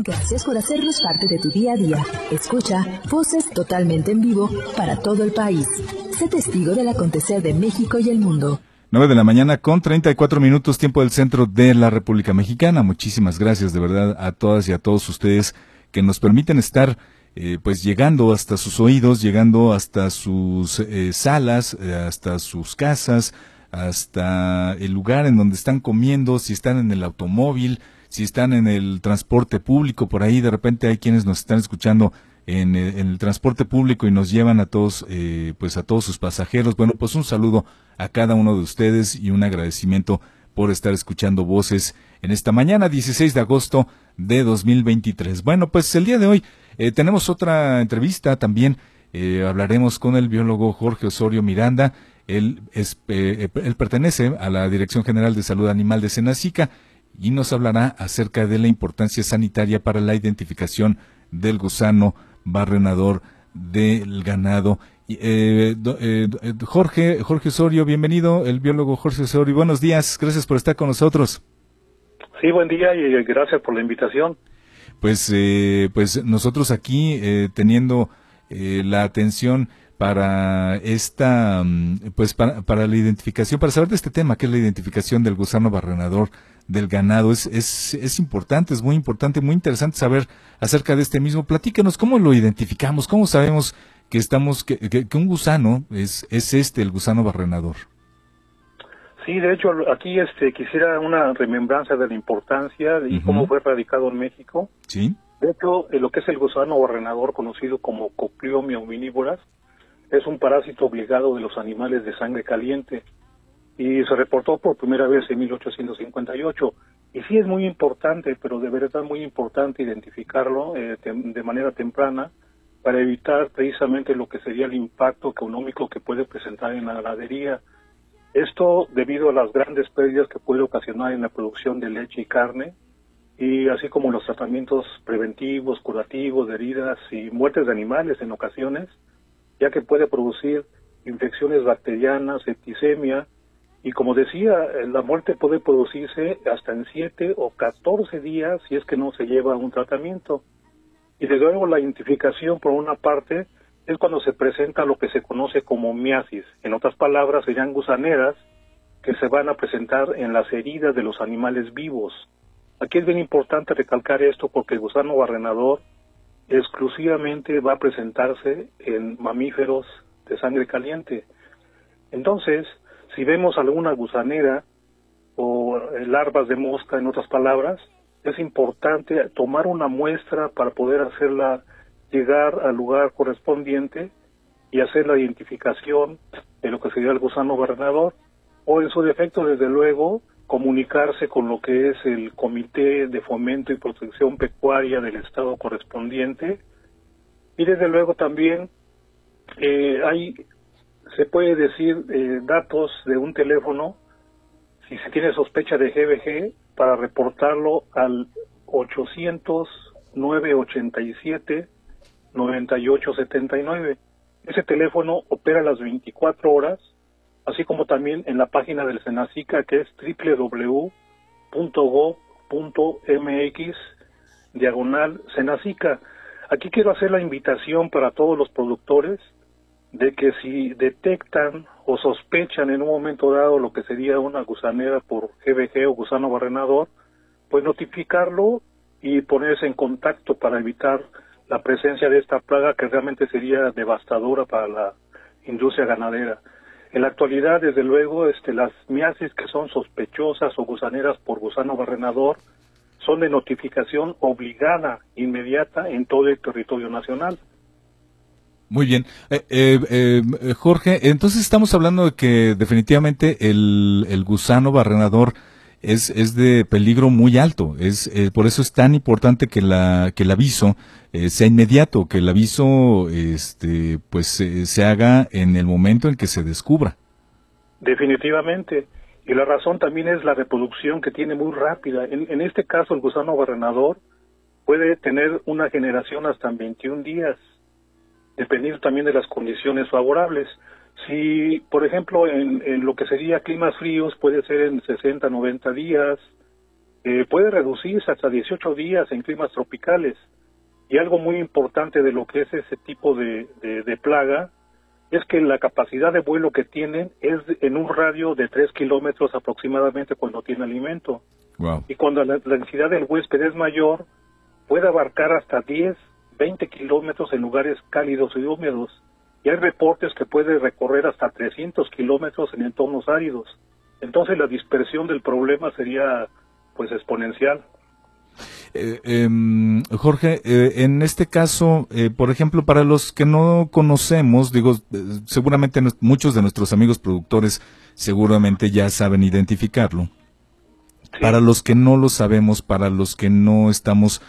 Gracias por hacernos parte de tu día a día. Escucha voces totalmente en vivo para todo el país. Sé testigo del acontecer de México y el mundo. 9 de la mañana con 34 minutos tiempo del centro de la República Mexicana. Muchísimas gracias de verdad a todas y a todos ustedes que nos permiten estar eh, pues llegando hasta sus oídos, llegando hasta sus eh, salas, eh, hasta sus casas, hasta el lugar en donde están comiendo, si están en el automóvil, si están en el transporte público, por ahí de repente hay quienes nos están escuchando en, el transporte público y nos llevan a todos, eh, pues a todos sus pasajeros. Bueno, pues un saludo a cada uno de ustedes y un agradecimiento por estar escuchando voces en esta mañana 16 de agosto de 2023. Bueno, pues el día de hoy eh, tenemos otra entrevista también. Eh, hablaremos con el biólogo Jorge Osorio Miranda. Él, él pertenece a la Dirección General de Salud Animal de Senacica y nos hablará acerca de la importancia sanitaria para la identificación del gusano barrenador del ganado. Eh, eh, Jorge, Jorge Osorio, bienvenido, el biólogo Jorge Osorio. Buenos días, gracias por estar con nosotros. Sí, buen día y gracias por la invitación. Pues, eh, pues nosotros aquí teniendo la atención para esta, mm, pues para, para, la identificación, para saber de este tema, que es la identificación del gusano barrenador del ganado. Es, es, es importante, es muy importante, muy interesante saber acerca de este mismo. Platícanos cómo lo identificamos, cómo sabemos que estamos, que, que, un gusano es, es este, el gusano barrenador. Sí, de hecho, aquí este, quisiera una remembranza de la importancia y cómo fue radicado en México. Sí. De hecho, eh, lo que es el gusano barrenador, conocido como Copliomia omnivoras, es un parásito obligado de los animales de sangre caliente y se reportó por primera vez en 1858. Y sí es muy importante, pero de verdad muy importante identificarlo eh, de manera temprana para evitar precisamente lo que sería el impacto económico que puede presentar en la ganadería. Esto debido a las grandes pérdidas que puede ocasionar en la producción de leche y carne, y así como los tratamientos preventivos, curativos heridas y muertes de animales en ocasiones, ya que puede producir infecciones bacterianas, septicemia, y como decía, la muerte puede producirse hasta en 7 o 14 días si es que no se lleva un tratamiento. Y desde luego la identificación, por una parte, es cuando se presenta lo que se conoce como miasis. En otras palabras, serían gusaneras que se van a presentar en las heridas de los animales vivos. Aquí es bien importante recalcar esto porque el gusano barrenador exclusivamente va a presentarse en mamíferos de sangre caliente. Entonces, si vemos alguna gusanera o larvas de mosca, en otras palabras, es importante tomar una muestra para poder hacerla llegar al lugar correspondiente y hacer la identificación de lo que sería el gusano gobernador o en su defecto, desde luego, comunicarse con lo que es el Comité de Fomento y Protección Pecuaria del Estado correspondiente. Y desde luego también eh, hay, se puede decir, eh, datos de un teléfono, si se tiene sospecha de GBG, para reportarlo al 800 987 9879. Ese teléfono opera las 24 horas así como también en la página del Senacica que es www.go.mx diagonal Senacica. Aquí quiero hacer la invitación para todos los productores de que si detectan o sospechan en un momento dado lo que sería una gusanera por GBG o gusano barrenador, pues notificarlo y ponerse en contacto para evitar la presencia de esta plaga que realmente sería devastadora para la industria ganadera. En la actualidad, desde luego, este, las miasis que son sospechosas o gusaneras por gusano barrenador son de notificación obligada, inmediata, en todo el territorio nacional. Muy bien. Eh, eh, eh, Jorge, entonces estamos hablando de que definitivamente el, el gusano barrenador es, es de peligro muy alto. Es, eh, por eso es tan importante que, la, que el aviso eh, sea inmediato, que el aviso este, pues se haga en el momento en que se descubra. Definitivamente. Y la razón también es la reproducción que tiene muy rápida. En, en este caso, el gusano barrenador puede tener una generación hasta en 21 días, dependiendo también de las condiciones favorables. Si, por ejemplo, en, lo que sería climas fríos puede ser en 60, 90 días, eh, puede reducirse hasta 18 días en climas tropicales. Y algo muy importante de lo que es ese tipo de, de, plaga es que la capacidad de vuelo que tienen es en un radio de 3 kilómetros aproximadamente cuando tiene alimento. Y cuando la densidad del huésped es mayor, puede abarcar hasta 10, 20 kilómetros en lugares cálidos y húmedos. Y hay reportes que puede recorrer hasta 300 kilómetros en entornos áridos. Entonces la dispersión del problema sería pues exponencial. Eh, em, Jorge, eh, en este caso, eh, por ejemplo, para los que no conocemos, digo, seguramente muchos de nuestros amigos productores seguramente ya saben identificarlo. Para los que no lo sabemos, para los que no estamos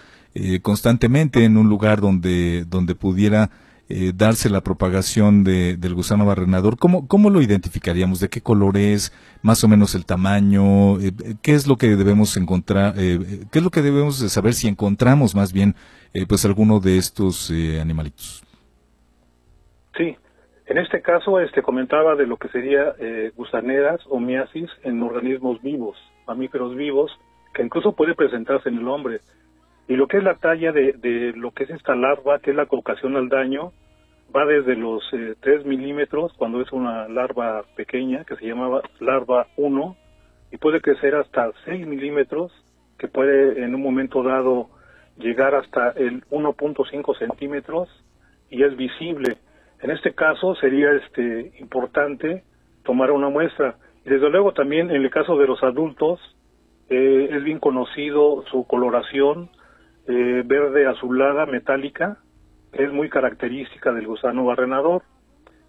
constantemente en un lugar donde, donde pudiera eh, darse la propagación de, del gusano barrenador, ¿cómo, ¿cómo lo identificaríamos? ¿De qué color es? ¿Más o menos el tamaño? Eh, ¿Qué es lo que debemos encontrar? Eh, ¿Qué es lo que debemos de saber si encontramos más bien pues alguno de estos animalitos? Sí, en este caso este comentaba de lo que sería gusaneras o miasis en organismos vivos, mamíferos vivos, que incluso puede presentarse en el hombre. Y lo que es la talla de, de lo que es esta larva, que es la que ocasiona el daño, va desde los 3 eh, milímetros, cuando es una larva pequeña, que se llamaba larva 1, y puede crecer hasta 6 milímetros, que puede en un momento dado llegar hasta el 1.5 centímetros, y es visible. En este caso sería este importante tomar una muestra. Y desde luego también en el caso de los adultos, eh, es bien conocido su coloración, eh, verde azulada metálica, es muy característica del gusano barrenador.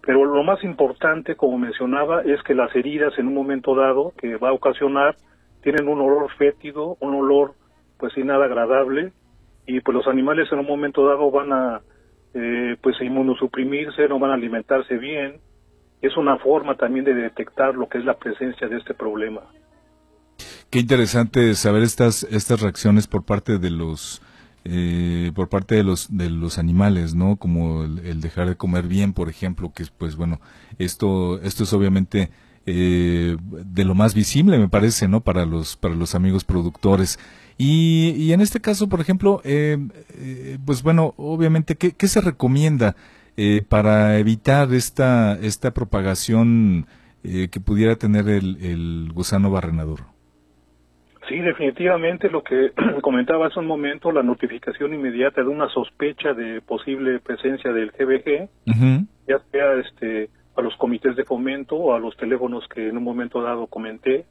Pero lo más importante, como mencionaba, es que las heridas en un momento dado que va a ocasionar tienen un olor fétido, un olor pues sin nada agradable y pues los animales en un momento dado van a eh, pues inmunosuprimirse, no van a alimentarse bien. Es una forma también de detectar lo que es la presencia de este problema. Qué interesante saber estas estas reacciones por parte de los eh, por parte de los de los animales, ¿no? Como el, dejar de comer bien, por ejemplo, que pues bueno, esto esto es obviamente eh, de lo más visible, me parece, ¿no? Para los para los amigos productores. Y, y en este caso, por ejemplo, eh, pues bueno, obviamente, ¿qué, qué se recomienda para evitar esta esta propagación que pudiera tener el, el gusano barrenador? Sí, definitivamente lo que comentaba hace un momento, la notificación inmediata de una sospecha de posible presencia del GBG, ya sea este a los comités de fomento o a los teléfonos que en un momento dado comenté,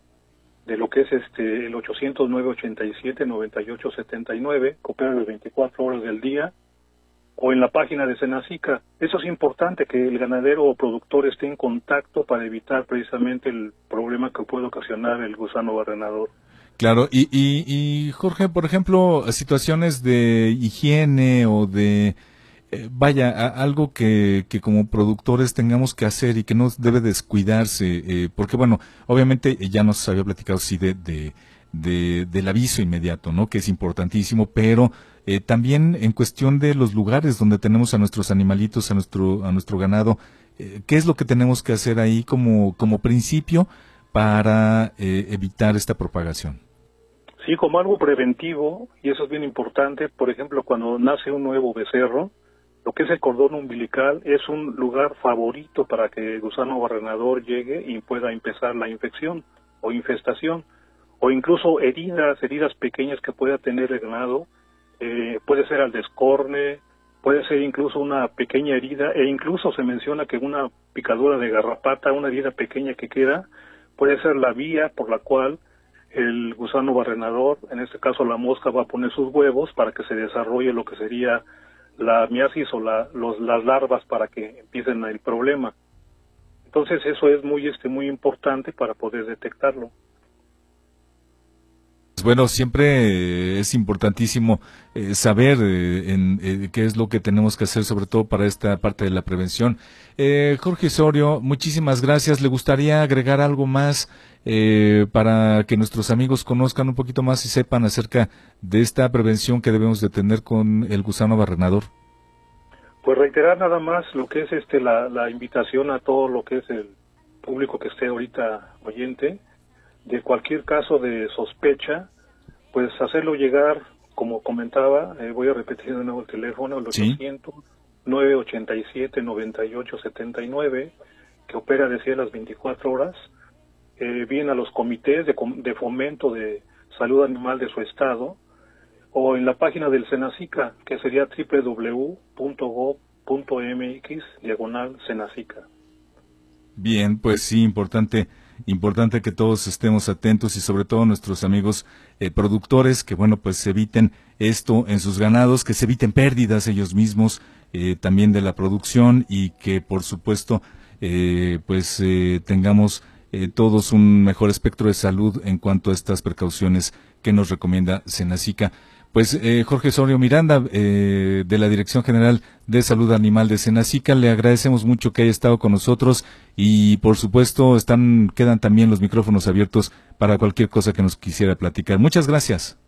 de lo que es este el 809 87 9879, coopera las 24 horas del día, o en la página de Senacica. Eso es importante que el ganadero o productor esté en contacto para evitar precisamente el problema que puede ocasionar el gusano barrenador. Claro, y, y, Jorge, por ejemplo, situaciones de higiene o de, eh, vaya, algo que, que, como productores tengamos que hacer y que no debe descuidarse, eh, porque bueno, obviamente ya nos había platicado sí de, de, del aviso inmediato, ¿no? Que es importantísimo, pero eh, también en cuestión de los lugares donde tenemos a nuestros animalitos, a nuestro, a nuestro ganado, ¿qué es lo que tenemos que hacer ahí como, como principio para evitar esta propagación? Sí, como algo preventivo, y eso es bien importante, por ejemplo, cuando nace un nuevo becerro, lo que es el cordón umbilical es un lugar favorito para que el gusano barrenador llegue y pueda empezar la infección o infestación, o incluso heridas, heridas pequeñas que pueda tener el ganado, eh, puede ser al descorne, puede ser incluso una pequeña herida, e incluso se menciona que una picadura de garrapata, una herida pequeña que queda, puede ser la vía por la cual el gusano barrenador, en este caso la mosca, va a poner sus huevos para que se desarrolle lo que sería la miasis o la, los, las larvas para que empiecen el problema. Entonces eso es muy, este, muy importante para poder detectarlo. Bueno, siempre es importantísimo eh, saber eh, en, eh, qué es lo que tenemos que hacer, sobre todo para esta parte de la prevención. Jorge Osorio, muchísimas gracias. ¿Le gustaría agregar algo más para que nuestros amigos conozcan un poquito más y sepan acerca de esta prevención que debemos de tener con el gusano barrenador? Pues reiterar nada más lo que es este la, la invitación a todo lo que es el público que esté ahorita oyente de cualquier caso de sospecha, pues hacerlo llegar, como comentaba, eh, voy a repetir de nuevo el teléfono, el 800 987 9879 que opera decía las 24 horas, eh, bien a los comités de, de fomento de salud animal de su estado, o en la página del Senacica, que sería www.gov.mx diagonal Senacica. Bien, pues sí, importante, importante que todos estemos atentos y sobre todo nuestros amigos eh, productores que bueno pues eviten esto en sus ganados, que se eviten pérdidas ellos mismos eh, también de la producción y que por supuesto eh, pues tengamos todos un mejor espectro de salud en cuanto a estas precauciones que nos recomienda Senacica. Pues eh, Jorge Sorio Miranda, eh, de la Dirección General de Salud Animal de Senacica, le agradecemos mucho que haya estado con nosotros y por supuesto están quedan también los micrófonos abiertos para cualquier cosa que nos quisiera platicar. Muchas gracias.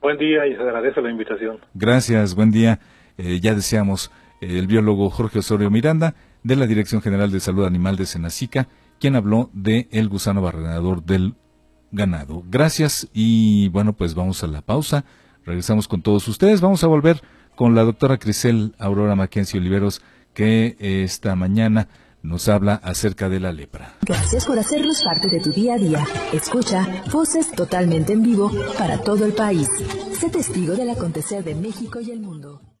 Buen día y se agradece la invitación. Gracias, buen día. Eh, ya deseamos el biólogo Jorge Osorio Miranda, de la Dirección General de Salud Animal de Senacica, quien habló de el gusano barrenador del ganado. Gracias y bueno, pues vamos a la pausa. Regresamos con todos ustedes. Vamos a volver con la doctora Crisel Aurora Mackenzie Oliveros, que esta mañana nos habla acerca de la lepra. Gracias por hacernos parte de tu día a día. Escucha voces totalmente en vivo para todo el país. Sé testigo del acontecer de México y el mundo.